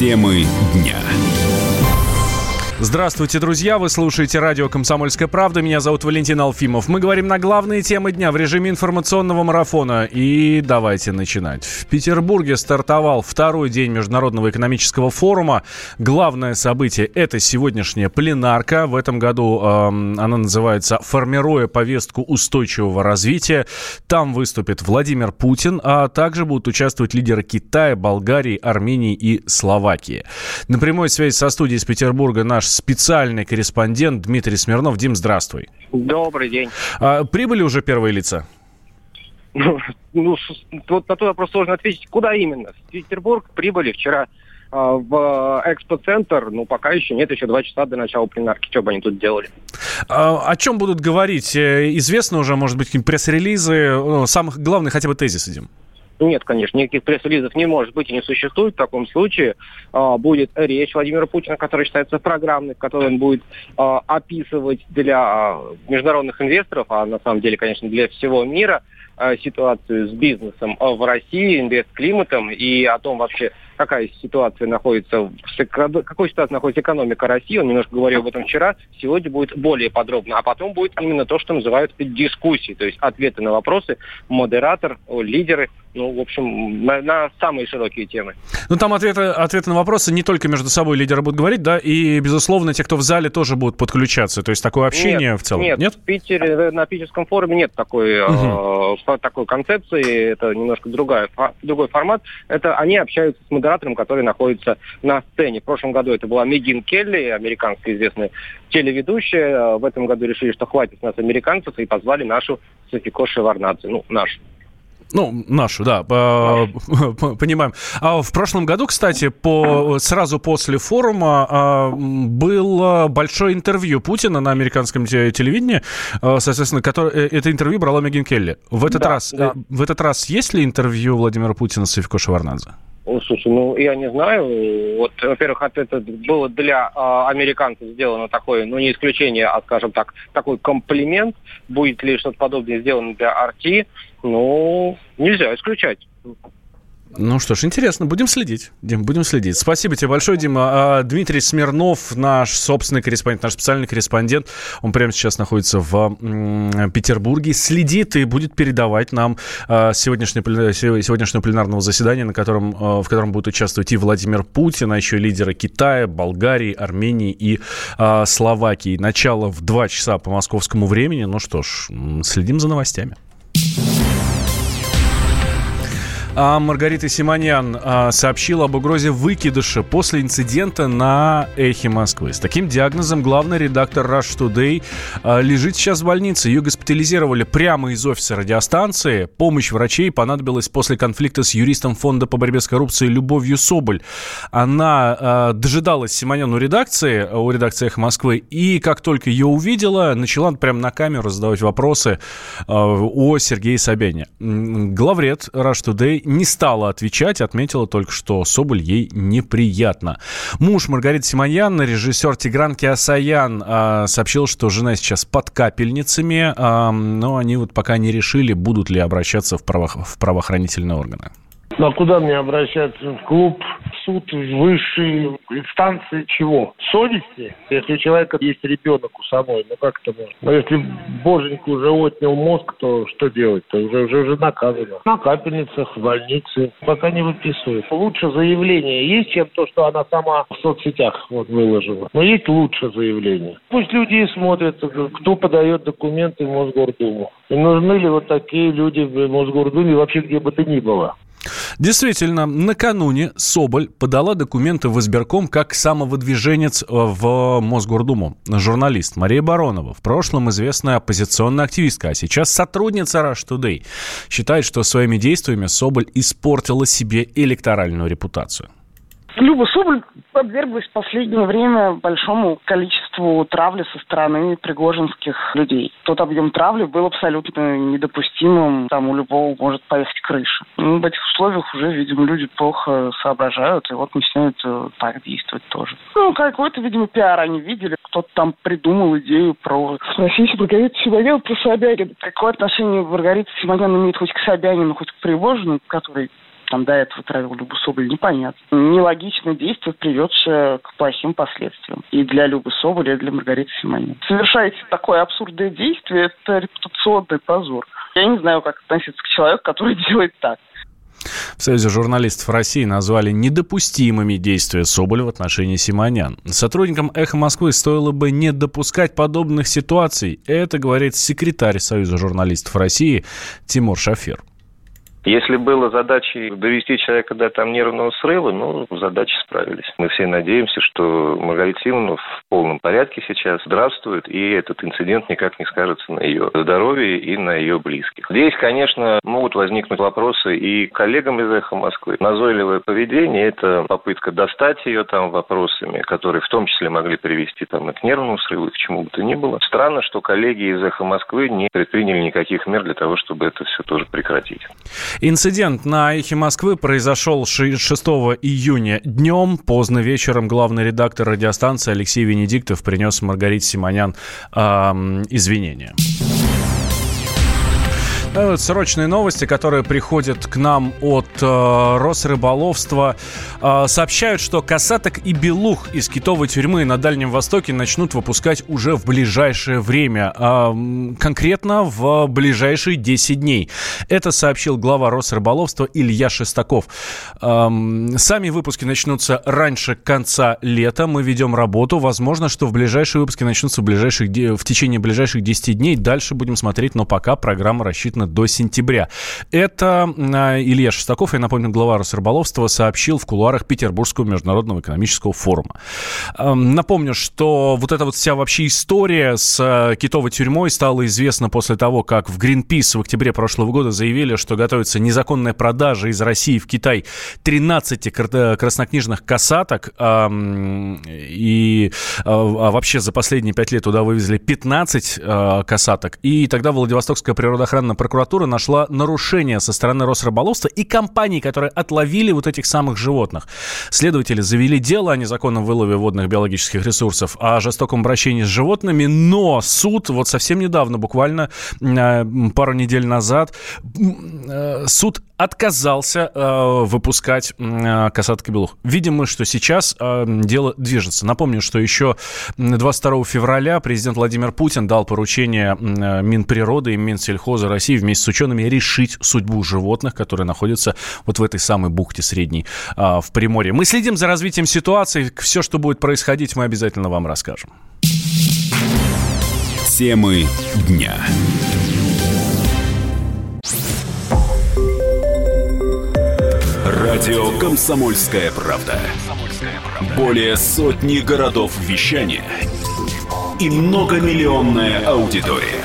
Темы дня. Здравствуйте, друзья! Вы слушаете радио «Комсомольская правда». Меня зовут Валентин Алфимов. Мы говорим на главные темы дня в режиме информационного марафона. И давайте начинать. В Петербурге стартовал второй день Международного экономического форума. Главное событие – это сегодняшняя пленарка. В этом году э, она называется «Формируя повестку устойчивого развития». Там выступит Владимир Путин, а также будут участвовать лидеры Китая, Болгарии, Армении и Словакии. На прямой связи со студией из Петербурга наш специальный корреспондент Дмитрий Смирнов. Дим, здравствуй. Добрый день. А, прибыли уже первые лица? Ну, ну вот на тот вопрос сложно ответить. Куда именно? В Петербург прибыли вчера а, в экспоцентр, ну, пока еще нет, еще два часа до начала пленарки. Что бы они тут делали? А, о чем будут говорить? Э, известно уже, может быть, какие-то пресс-релизы? Ну, самых главных хотя бы тезисы, Дим. Нет, конечно, никаких пресс-релизов не может быть и не существует. В таком случае э, будет речь Владимира Путина, которая считается программной, в которой он будет э, описывать для э, международных инвесторов, а на самом деле, конечно, для всего мира, ситуацию с бизнесом в России, инвест-климатом и о том вообще, какая ситуация находится, какой ситуации находится экономика России. Он немножко говорил об этом вчера. Сегодня будет более подробно. А потом будет именно то, что называют дискуссии, то есть ответы на вопросы, модератор, лидеры ну, в общем, на, на самые широкие темы. Ну, там ответы, ответы на вопросы не только между собой лидеры будут говорить, да, и, безусловно, те, кто в зале, тоже будут подключаться. То есть такое общение нет, в целом? Нет, нет? В Питере, на питерском форуме нет такой, угу. э, такой концепции. Это немножко другая, другой формат. Это они общаются с модератором, который находится на сцене. В прошлом году это была Мегин Келли, американская известная телеведущая. В этом году решили, что хватит нас американцев, и позвали нашу Софико Шеварнадзе. Ну, нашу ну, нашу, да, понимаем. А в прошлом году, кстати, по, сразу после форума а, было большое интервью Путина на американском телевидении, а, соответственно, который, э, это интервью брала Мегин Келли. В этот, да, раз, да. Э, в этот раз есть ли интервью Владимира Путина с Севко Шеварнадзе? Слушай, ну я не знаю. Вот, во-первых, это было для э, американцев сделано такое, ну не исключение, а скажем так, такой комплимент. Будет ли что-то подобное сделано для Арти? Ну, нельзя исключать. Ну что ж, интересно, будем следить, Дим, будем следить. Спасибо тебе большое, Дима. А, Дмитрий Смирнов, наш собственный корреспондент, наш специальный корреспондент, он прямо сейчас находится в Петербурге, следит и будет передавать нам а, сегодняшнее, сегодняшнее пленарного заседания, на котором, а, в котором будут участвовать и Владимир Путин, а еще лидеры Китая, Болгарии, Армении и Словакии. Начало в 2 часа по московскому времени. Ну что ж, следим за новостями. А Маргарита Симоньян а, сообщила об угрозе выкидыша после инцидента на «Эхе Москвы». С таким диагнозом главный редактор Rush Today а, лежит сейчас в больнице. Ее госпитализировали прямо из офиса радиостанции. Помощь врачей понадобилась после конфликта с юристом Фонда по борьбе с коррупцией Любовью Соболь. Она а, дожидалась Симоньян у редакции, у редакции «Эхо Москвы», и как только ее увидела, начала прямо на камеру задавать вопросы а, о Сергее Собяне. Главред Rush Today не стала отвечать, отметила только, что Соболь ей неприятно. Муж Маргариты Симоньян, режиссер Тигран Киасаян, э, сообщил, что жена сейчас под капельницами, но они вот пока не решили, будут ли обращаться в, право, в правоохранительные органы. Ну а куда мне обращаться? В клуб, в суд, в высшие инстанции чего? Совести? Если у человека есть ребенок у самой, ну как это можно? Но если боженька уже отнял мозг, то что делать? То уже, уже, уже наказано. На капельницах, в больнице. Пока не выписывают. Лучше заявление есть, чем то, что она сама в соцсетях вот выложила. Но есть лучше заявление. Пусть люди и смотрят, кто подает документы в Мосгордуму. И нужны ли вот такие люди в Мосгордуме вообще где бы то ни было. Действительно, накануне Соболь подала документы в избирком как самовыдвиженец э, в Мосгордуму. Журналист Мария Баронова, в прошлом известная оппозиционная активистка, а сейчас сотрудница Rush Today, считает, что своими действиями Соболь испортила себе электоральную репутацию. Люба Соболь подверглась в последнее время большому количеству травли со стороны пригожинских людей. Тот объем травли был абсолютно недопустимым. Там у любого может поехать крыша. Ну, в этих условиях уже, видимо, люди плохо соображают, и вот начинают э, так действовать тоже. Ну, какой-то, видимо, пиар они видели. Кто-то там придумал идею про... Спросите Маргариту Симонян про Собянина. Какое отношение Маргарита Симонян имеет хоть к Собянину, хоть к Пригожину, который там до этого травил Любу Соболь, непонятно. Нелогичное действие, приведшее к плохим последствиям. И для Любы Соболя, и для Маргариты Симонин. Совершаете такое абсурдное действие, это репутационный позор. Я не знаю, как относиться к человеку, который делает так. В Союзе журналистов России назвали недопустимыми действия Соболя в отношении Симонян. Сотрудникам «Эхо Москвы» стоило бы не допускать подобных ситуаций. Это говорит секретарь Союза журналистов России Тимур Шафер. Если было задачей довести человека до там нервного срыва, ну, задачи справились. Мы все надеемся, что Маргарита Симонова в полном порядке сейчас здравствует, и этот инцидент никак не скажется на ее здоровье и на ее близких. Здесь, конечно, могут возникнуть вопросы и коллегам из «Эхо Москвы». Назойливое поведение – это попытка достать ее там вопросами, которые в том числе могли привести там и к нервному срыву, и к чему бы то ни было. Странно, что коллеги из «Эхо Москвы» не предприняли никаких мер для того, чтобы это все тоже прекратить. Инцидент на «Эхе Москвы» произошел 6 июня днем. Поздно вечером главный редактор радиостанции Алексей Венедиктов принес Маргарите Симонян э, извинения. Срочные новости, которые приходят к нам от э, Росрыболовства, э, сообщают, что касаток и белух из китовой тюрьмы на Дальнем Востоке начнут выпускать уже в ближайшее время, э, конкретно в ближайшие 10 дней. Это сообщил глава Росрыболовства Илья Шестаков. Э, сами выпуски начнутся раньше конца лета. Мы ведем работу. Возможно, что в ближайшие выпуски начнутся в, ближайших, в течение ближайших 10 дней. Дальше будем смотреть, но пока программа рассчитана действительно до сентября. Это а, Илья Шестаков, я напомню, глава Росрыболовства, сообщил в кулуарах Петербургского международного экономического форума. Напомню, что вот эта вот вся вообще история с а, китовой тюрьмой стала известна после того, как в Greenpeace в октябре прошлого года заявили, что готовится незаконная продажа из России в Китай 13 э, краснокнижных касаток, и а, а вообще за последние пять лет туда вывезли 15 касаток, и тогда Владивостокская природоохранная нашла нарушения со стороны Росрыболовства и компаний, которые отловили вот этих самых животных. Следователи завели дело о незаконном вылове водных биологических ресурсов, о жестоком обращении с животными, но суд вот совсем недавно, буквально э, пару недель назад, э, суд отказался э, выпускать э, касат кобелух. Видимо, что сейчас э, дело движется. Напомню, что еще 22 февраля президент Владимир Путин дал поручение э, Минприроды и Минсельхоза России вместе с учеными решить судьбу животных, которые находятся вот в этой самой бухте средней э, в Приморье. Мы следим за развитием ситуации. Все, что будет происходить, мы обязательно вам расскажем. Темы дня. Радио «Комсомольская правда». Более сотни городов вещания и многомиллионная аудитория.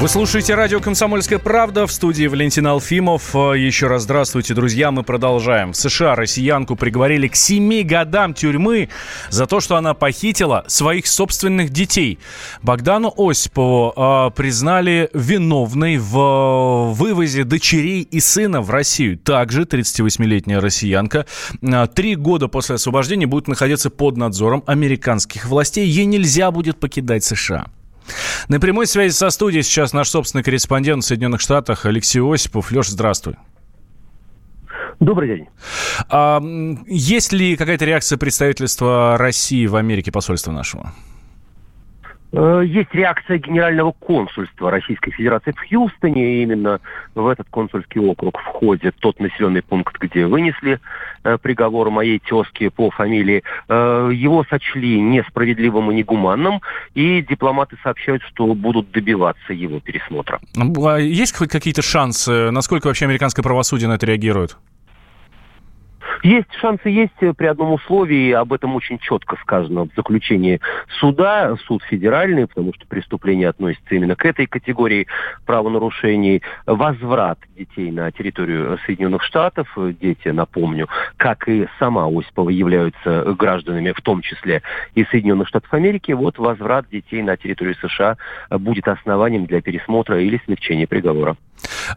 Вы слушаете радио «Комсомольская правда» в студии Валентин Алфимов. Еще раз здравствуйте, друзья. Мы продолжаем. В США россиянку приговорили к семи годам тюрьмы за то, что она похитила своих собственных детей. Богдану Осипову э, признали виновной в вывозе дочерей и сына в Россию. Также 38-летняя россиянка э, три года после освобождения будет находиться под надзором американских властей. Ей нельзя будет покидать США. На прямой связи со студией сейчас наш собственный корреспондент в Соединенных Штатах Алексей Осипов. Леш, здравствуй. Добрый день. А, есть ли какая-то реакция представительства России в Америке, посольства нашего? Э, есть реакция Генерального консульства Российской Федерации в Хьюстоне. И именно в этот консульский округ входит тот населенный пункт, где вынесли э, приговор моей тезке по фамилии. Э, его сочли несправедливым и негуманным, и дипломаты сообщают, что будут добиваться его пересмотра. А есть хоть какие-то шансы? Насколько вообще американское правосудие на это реагирует? Есть шансы есть при одном условии, об этом очень четко сказано в заключении суда, суд федеральный, потому что преступление относится именно к этой категории правонарушений, возврат детей на территорию Соединенных Штатов, дети, напомню, как и сама Осипова, являются гражданами, в том числе и Соединенных Штатов Америки, вот возврат детей на территорию США будет основанием для пересмотра или смягчения приговора.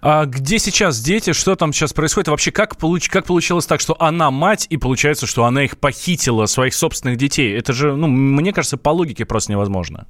А где сейчас дети? Что там сейчас происходит? Вообще, как, получ... как получилось так, что она мать, и получается, что она их похитила, своих собственных детей? Это же, ну, мне кажется, по логике просто невозможно.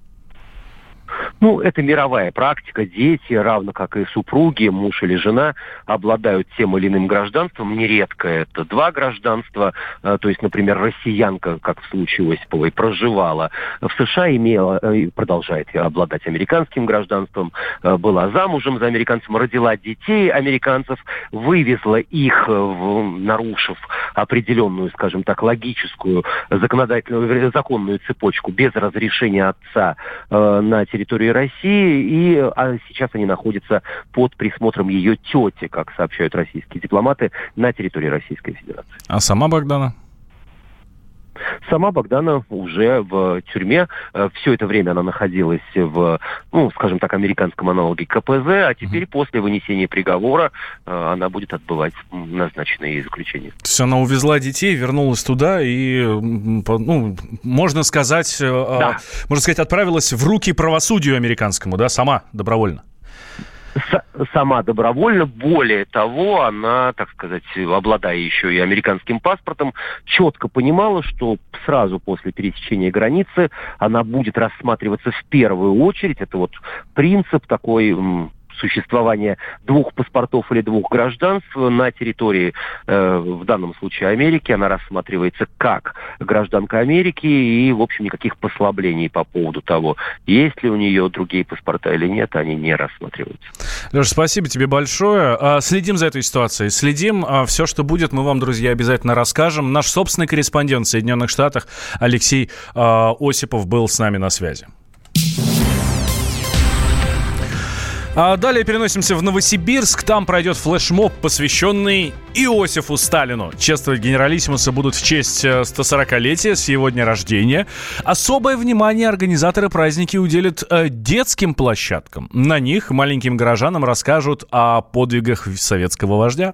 Ну, это мировая практика. Дети, равно как и супруги, муж или жена, обладают тем или иным гражданством. Нередко это два гражданства. Э, то есть, например, россиянка, как в случае Осиповой, проживала в США, имела э, и продолжает обладать американским гражданством, э, была замужем за американцем, родила детей американцев, вывезла их, нарушив определенную, скажем так, логическую, законодательную, законную цепочку без разрешения отца на территорию России, и а сейчас они находятся под присмотром ее тети, как сообщают российские дипломаты, на территории Российской Федерации. А сама Богдана? Сама Богдана уже в тюрьме. Э, Все это время она находилась в, ну, скажем так, американском аналоге КПЗ, а теперь mm-hmm. после вынесения приговора э, она будет отбывать назначенное ей заключение. То есть она увезла детей, вернулась туда и, ну, можно сказать, э, да. можно сказать, отправилась в руки правосудию американскому, да, сама добровольно сама добровольно. Более того, она, так сказать, обладая еще и американским паспортом, четко понимала, что сразу после пересечения границы она будет рассматриваться в первую очередь. Это вот принцип такой существования двух паспортов или двух гражданств на территории, э, в данном случае Америки, она рассматривается как гражданка Америки, и, в общем, никаких послаблений по поводу того, есть ли у нее другие паспорта или нет, они не рассматриваются. Леша, спасибо тебе большое. А, следим за этой ситуацией, следим. А, Все, что будет, мы вам, друзья, обязательно расскажем. Наш собственный корреспондент в Соединенных Штатах Алексей а, Осипов был с нами на связи. А далее переносимся в Новосибирск. Там пройдет флешмоб, посвященный Иосифу Сталину. Чествовать генералиссимуса будут в честь 140-летия э, с его дня рождения. Особое внимание организаторы праздники уделят э, детским площадкам. На них маленьким горожанам расскажут о подвигах советского вождя.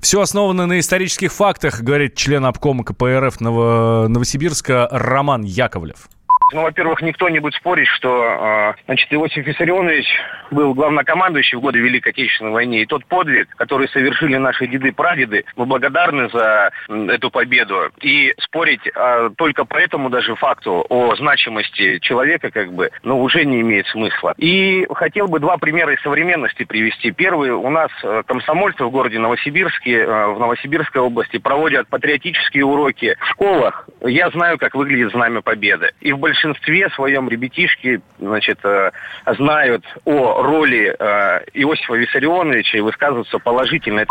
Все основано на исторических фактах, говорит член обкома КПРФ Новосибирска Роман Яковлев. Ну, во-первых, никто не будет спорить, что э, значит, Иосиф Виссарионович был главнокомандующий в годы Великой Отечественной войны. И тот подвиг, который совершили наши деды-прадеды, мы благодарны за эту победу. И спорить э, только по этому даже факту о значимости человека, как бы, ну, уже не имеет смысла. И хотел бы два примера из современности привести. Первый, у нас э, комсомольцы в городе Новосибирске, э, в Новосибирской области проводят патриотические уроки в школах. Я знаю, как выглядит Знамя Победы. И в большинстве большинстве своем ребятишки значит, э, знают о роли э, Иосифа Виссарионовича и высказываются положительно.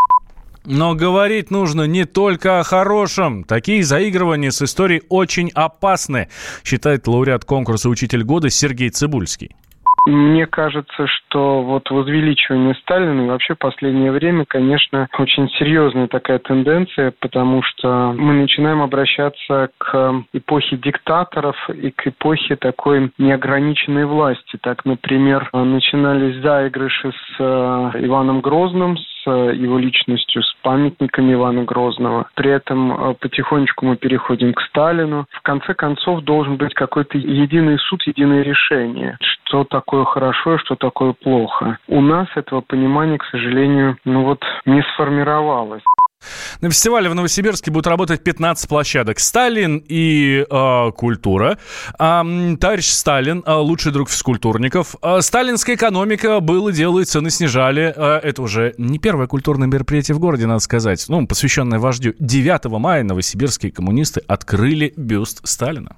Но говорить нужно не только о хорошем. Такие заигрывания с историей очень опасны, считает лауреат конкурса «Учитель года» Сергей Цибульский. Мне кажется, что вот возвеличивание Сталина и вообще последнее время, конечно, очень серьезная такая тенденция, потому что мы начинаем обращаться к эпохе диктаторов и к эпохе такой неограниченной власти. Так, например, начинались заигрыши с э, Иваном Грозным, с его личностью, с памятниками Ивана Грозного. При этом э, потихонечку мы переходим к Сталину. В конце концов должен быть какой-то единый суд, единое решение, что такое хорошо и что такое плохо. У нас этого понимания, к сожалению, ну вот не сформировалось. На фестивале в Новосибирске будут работать 15 площадок. Сталин и э, культура. Э, товарищ Сталин, э, лучший друг физкультурников. Э, сталинская экономика было, делает, цены снижали. Э, это уже не первое культурное мероприятие в городе, надо сказать. Ну, посвященное вождю. 9 мая новосибирские коммунисты открыли бюст Сталина.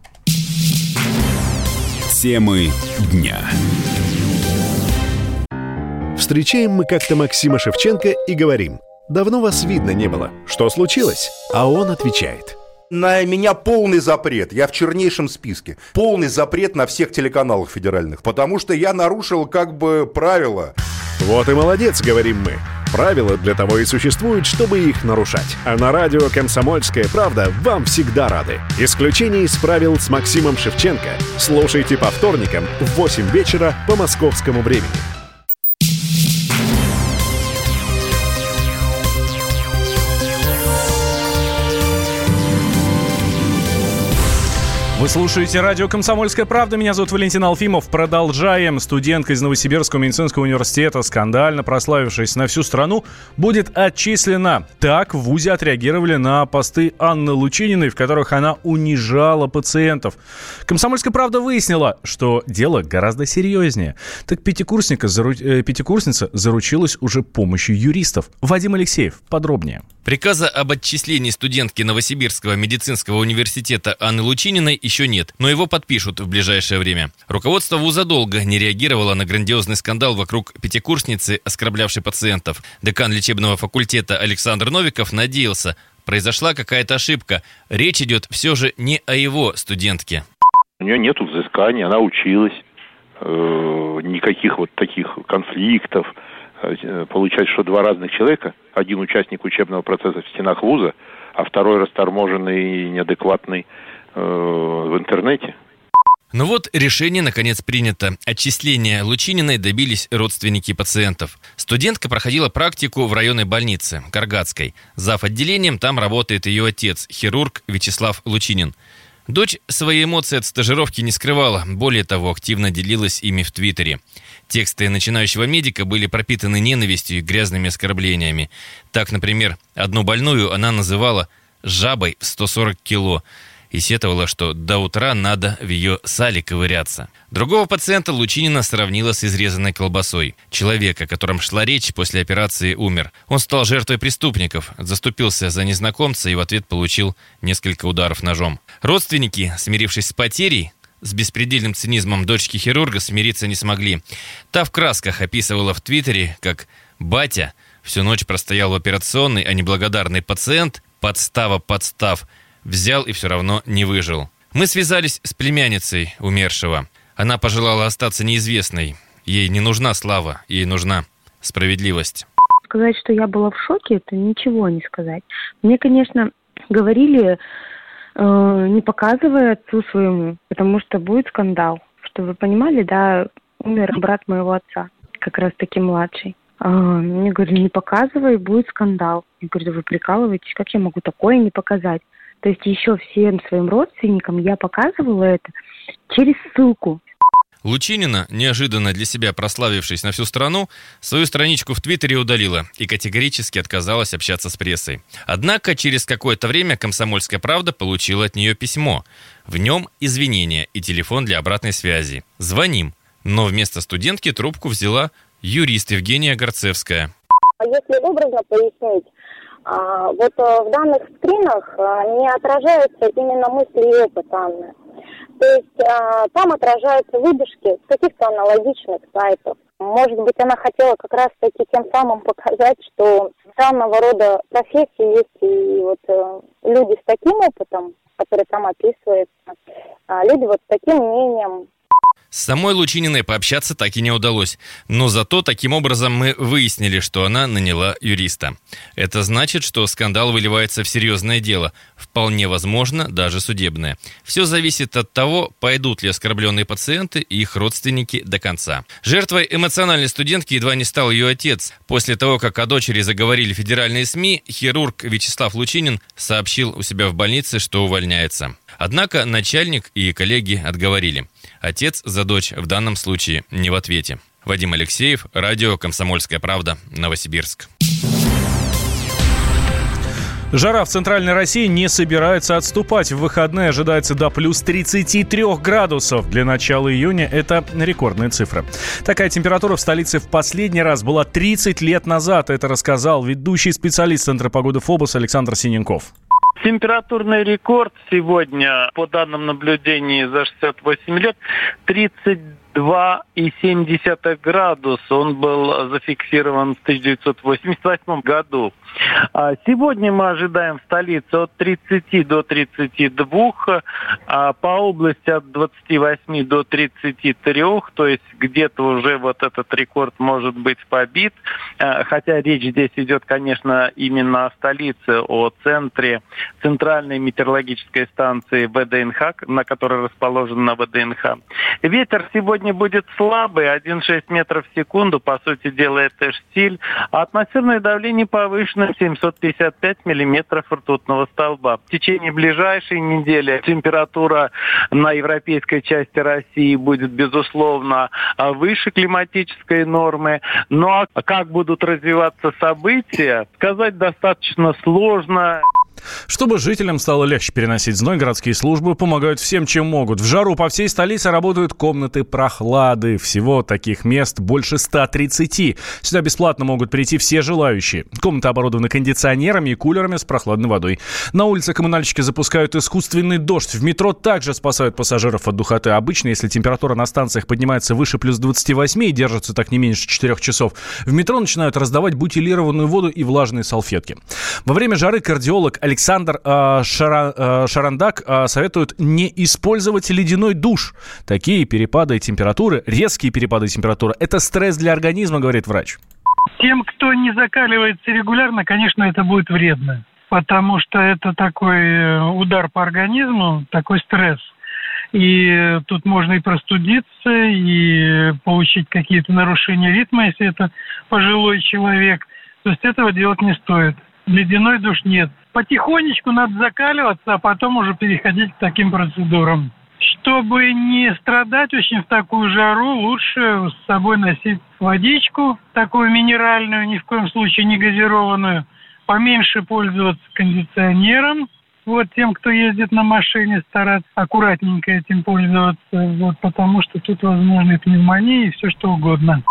Темы дня. Встречаем мы как-то Максима Шевченко и говорим – Давно вас видно не было. Что случилось? А он отвечает. На меня полный запрет. Я в чернейшем списке. Полный запрет на всех телеканалах федеральных. Потому что я нарушил как бы правила Вот и молодец, говорим мы. Правила для того и существуют, чтобы их нарушать. А на радио «Комсомольская правда» вам всегда рады. Исключение из правил с Максимом Шевченко. Слушайте по вторникам в 8 вечера по московскому времени. Вы слушаете радио «Комсомольская правда». Меня зовут Валентин Алфимов. Продолжаем. Студентка из Новосибирского медицинского университета, скандально прославившись на всю страну, будет отчислена. Так в ВУЗе отреагировали на посты Анны Лучининой, в которых она унижала пациентов. «Комсомольская правда» выяснила, что дело гораздо серьезнее. Так пятикурсника, зару... э, пятикурсница заручилась уже помощью юристов. Вадим Алексеев. Подробнее. Приказа об отчислении студентки Новосибирского медицинского университета Анны Лучининой еще нет, но его подпишут в ближайшее время. Руководство вуза долго не реагировало на грандиозный скандал вокруг пятикурсницы, оскорблявшей пациентов. Декан лечебного факультета Александр Новиков надеялся, произошла какая-то ошибка. Речь идет все же не о его студентке. У нее нет взысканий, она училась. Э, никаких вот таких конфликтов. Э, получается, что два разных человека, один участник учебного процесса в стенах вуза, а второй расторможенный и неадекватный в интернете. Ну вот решение наконец принято. Отчисления Лучининой добились родственники пациентов. Студентка проходила практику в районной больнице, Каргатской. Зав. отделением там работает ее отец, хирург Вячеслав Лучинин. Дочь свои эмоции от стажировки не скрывала, более того, активно делилась ими в Твиттере. Тексты начинающего медика были пропитаны ненавистью и грязными оскорблениями. Так, например, одну больную она называла «жабой в 140 кило», и сетовала, что до утра надо в ее сале ковыряться. Другого пациента Лучинина сравнила с изрезанной колбасой. Человек, о котором шла речь, после операции умер. Он стал жертвой преступников, заступился за незнакомца и в ответ получил несколько ударов ножом. Родственники, смирившись с потерей, с беспредельным цинизмом дочки хирурга смириться не смогли. Та в красках описывала в Твиттере, как «батя» всю ночь простоял в операционной, а неблагодарный пациент, подстава подстав, взял и все равно не выжил. Мы связались с племянницей умершего. Она пожелала остаться неизвестной. Ей не нужна слава, ей нужна справедливость. Сказать, что я была в шоке, это ничего не сказать. Мне, конечно, говорили, э, не показывая отцу своему, потому что будет скандал. Что вы понимали, да, умер брат моего отца, как раз таки младший. А, мне говорили, не показывай, будет скандал. Я говорю, да вы прикалываетесь, как я могу такое не показать? То есть еще всем своим родственникам я показывала это через ссылку. Лучинина, неожиданно для себя прославившись на всю страну, свою страничку в Твиттере удалила и категорически отказалась общаться с прессой. Однако через какое-то время «Комсомольская правда» получила от нее письмо. В нем извинения и телефон для обратной связи. Звоним. Но вместо студентки трубку взяла юрист Евгения Горцевская. А если образно пояснить, вот э, в данных скринах э, не отражаются именно мысли и опыт Анны. То есть а, там отражаются выдержки с каких-то аналогичных сайтов. Может быть, она хотела как раз-таки тем самым показать, что данного рода профессии есть и вот э, люди с таким опытом, который там описывается, а люди вот с таким мнением, с самой Лучининой пообщаться так и не удалось, но зато таким образом мы выяснили, что она наняла юриста. Это значит, что скандал выливается в серьезное дело, вполне возможно, даже судебное. Все зависит от того, пойдут ли оскорбленные пациенты и их родственники до конца. Жертвой эмоциональной студентки едва не стал ее отец. После того, как о дочери заговорили федеральные СМИ, хирург Вячеслав Лучинин сообщил у себя в больнице, что увольняется. Однако начальник и коллеги отговорили. Отец за дочь в данном случае не в ответе. Вадим Алексеев, радио «Комсомольская правда», Новосибирск. Жара в центральной России не собирается отступать. В выходные ожидается до плюс 33 градусов. Для начала июня это рекордная цифра. Такая температура в столице в последний раз была 30 лет назад. Это рассказал ведущий специалист Центра погоды ФОБОС Александр Синенков. Температурный рекорд сегодня, по данным наблюдений за 68 лет, 30 2,7 градуса. Он был зафиксирован в 1988 году. А сегодня мы ожидаем в столице от 30 до 32, а по области от 28 до 33, то есть где-то уже вот этот рекорд может быть побит. А, хотя речь здесь идет, конечно, именно о столице, о центре центральной метеорологической станции ВДНХ, на которой расположена на ВДНХ. Ветер сегодня будет слабый, 1,6 метров в секунду, по сути дела это штиль, а атмосферное давление повышено 755 миллиметров ртутного столба. В течение ближайшей недели температура на европейской части России будет, безусловно, выше климатической нормы. Но как будут развиваться события, сказать достаточно сложно. Чтобы жителям стало легче переносить зной, городские службы помогают всем, чем могут. В жару по всей столице работают комнаты прохлады. Всего таких мест больше 130. Сюда бесплатно могут прийти все желающие. Комнаты оборудованы кондиционерами и кулерами с прохладной водой. На улице коммунальщики запускают искусственный дождь. В метро также спасают пассажиров от духоты. Обычно, если температура на станциях поднимается выше плюс 28 и держится так не меньше 4 часов, в метро начинают раздавать бутилированную воду и влажные салфетки. Во время жары кардиолог Александр э, Шара, э, Шарандак э, советует не использовать ледяной душ. Такие перепады температуры, резкие перепады температуры, это стресс для организма, говорит врач. Тем, кто не закаливается регулярно, конечно, это будет вредно, потому что это такой э, удар по организму, такой стресс. И тут можно и простудиться, и получить какие-то нарушения ритма, если это пожилой человек. То есть этого делать не стоит. Ледяной душ нет потихонечку надо закаливаться, а потом уже переходить к таким процедурам. Чтобы не страдать очень в такую жару, лучше с собой носить водичку, такую минеральную, ни в коем случае не газированную, поменьше пользоваться кондиционером, вот тем, кто ездит на машине, стараться аккуратненько этим пользоваться, вот, потому что тут возможны пневмонии и все что угодно.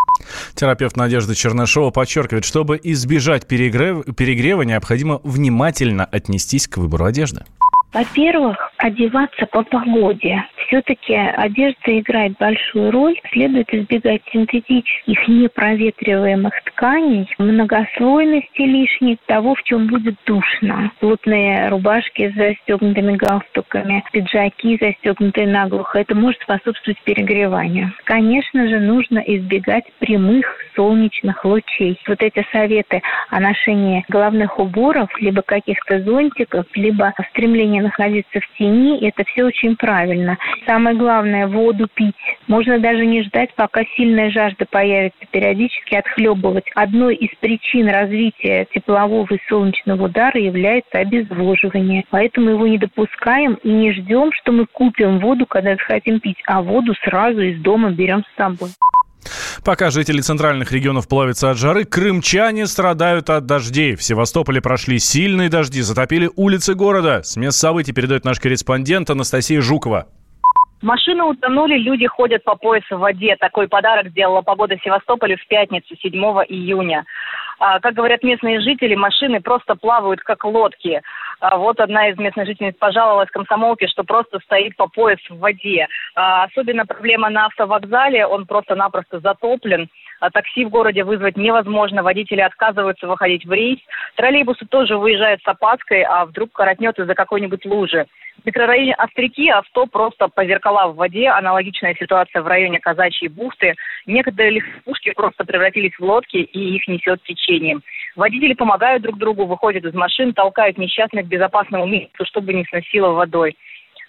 Терапевт Надежда Чернышова подчеркивает, чтобы избежать перегрев... перегрева, необходимо внимательно отнестись к выбору одежды. Во-первых, одеваться по погоде. Все-таки одежда играет большую роль. Следует избегать синтетических непроветриваемых тканей, многослойности лишней, того, в чем будет душно. Плотные рубашки с застегнутыми галстуками, пиджаки, застегнутые наглухо. Это может способствовать перегреванию. Конечно же, нужно избегать прямых солнечных лучей. Вот эти советы о ношении головных уборов, либо каких-то зонтиков, либо стремление находиться в тени, это все очень правильно. Самое главное – воду пить. Можно даже не ждать, пока сильная жажда появится, периодически отхлебывать. Одной из причин развития теплового и солнечного удара является обезвоживание. Поэтому его не допускаем и не ждем, что мы купим воду, когда хотим пить, а воду сразу из дома берем с собой. Пока жители центральных регионов плавятся от жары, крымчане страдают от дождей. В Севастополе прошли сильные дожди, затопили улицы города. С мест событий передает наш корреспондент Анастасия Жукова. Машины утонули, люди ходят по поясу в воде. Такой подарок сделала погода в Севастополе в пятницу, 7 июня. А, как говорят местные жители, машины просто плавают как лодки. А, вот одна из местных жительниц пожаловалась комсомолке, что просто стоит по пояс в воде. А, особенно проблема на автовокзале, он просто-напросто затоплен. А такси в городе вызвать невозможно, водители отказываются выходить в рейс. Троллейбусы тоже выезжают с опаской, а вдруг коротнет из-за какой-нибудь лужи. В микрорайоне Остряки авто просто по зеркала в воде. Аналогичная ситуация в районе Казачьей бухты. Некоторые легковушки просто превратились в лодки, и их несет течением. Водители помогают друг другу, выходят из машин, толкают несчастных к безопасному месту, чтобы не сносило водой.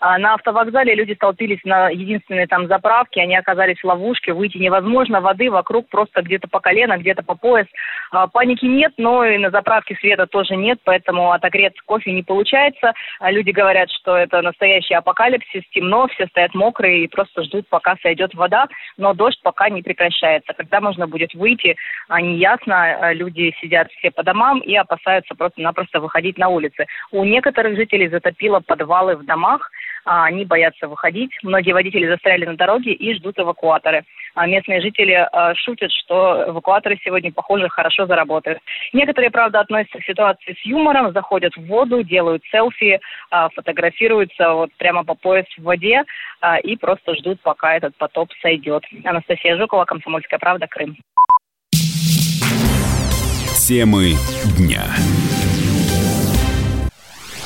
А на автовокзале люди столпились на единственной там заправке, они оказались в ловушке, выйти невозможно, воды вокруг просто где-то по колено, где-то по пояс. А, паники нет, но и на заправке света тоже нет, поэтому отогреться кофе не получается. А люди говорят, что это настоящий апокалипсис, темно, все стоят мокрые и просто ждут, пока сойдет вода, но дождь пока не прекращается. Когда можно будет выйти, неясно, люди сидят все по домам и опасаются просто-напросто выходить на улицы. У некоторых жителей затопило подвалы в домах, а, они боятся выходить. Многие водители застряли на дороге и ждут эвакуаторы. А местные жители э, шутят, что эвакуаторы сегодня, похоже, хорошо заработают. Некоторые, правда, относятся к ситуации с юмором, заходят в воду, делают селфи, э, фотографируются вот прямо по пояс в воде э, и просто ждут, пока этот потоп сойдет. Анастасия Жукова, Комсомольская правда, Крым. Темы дня.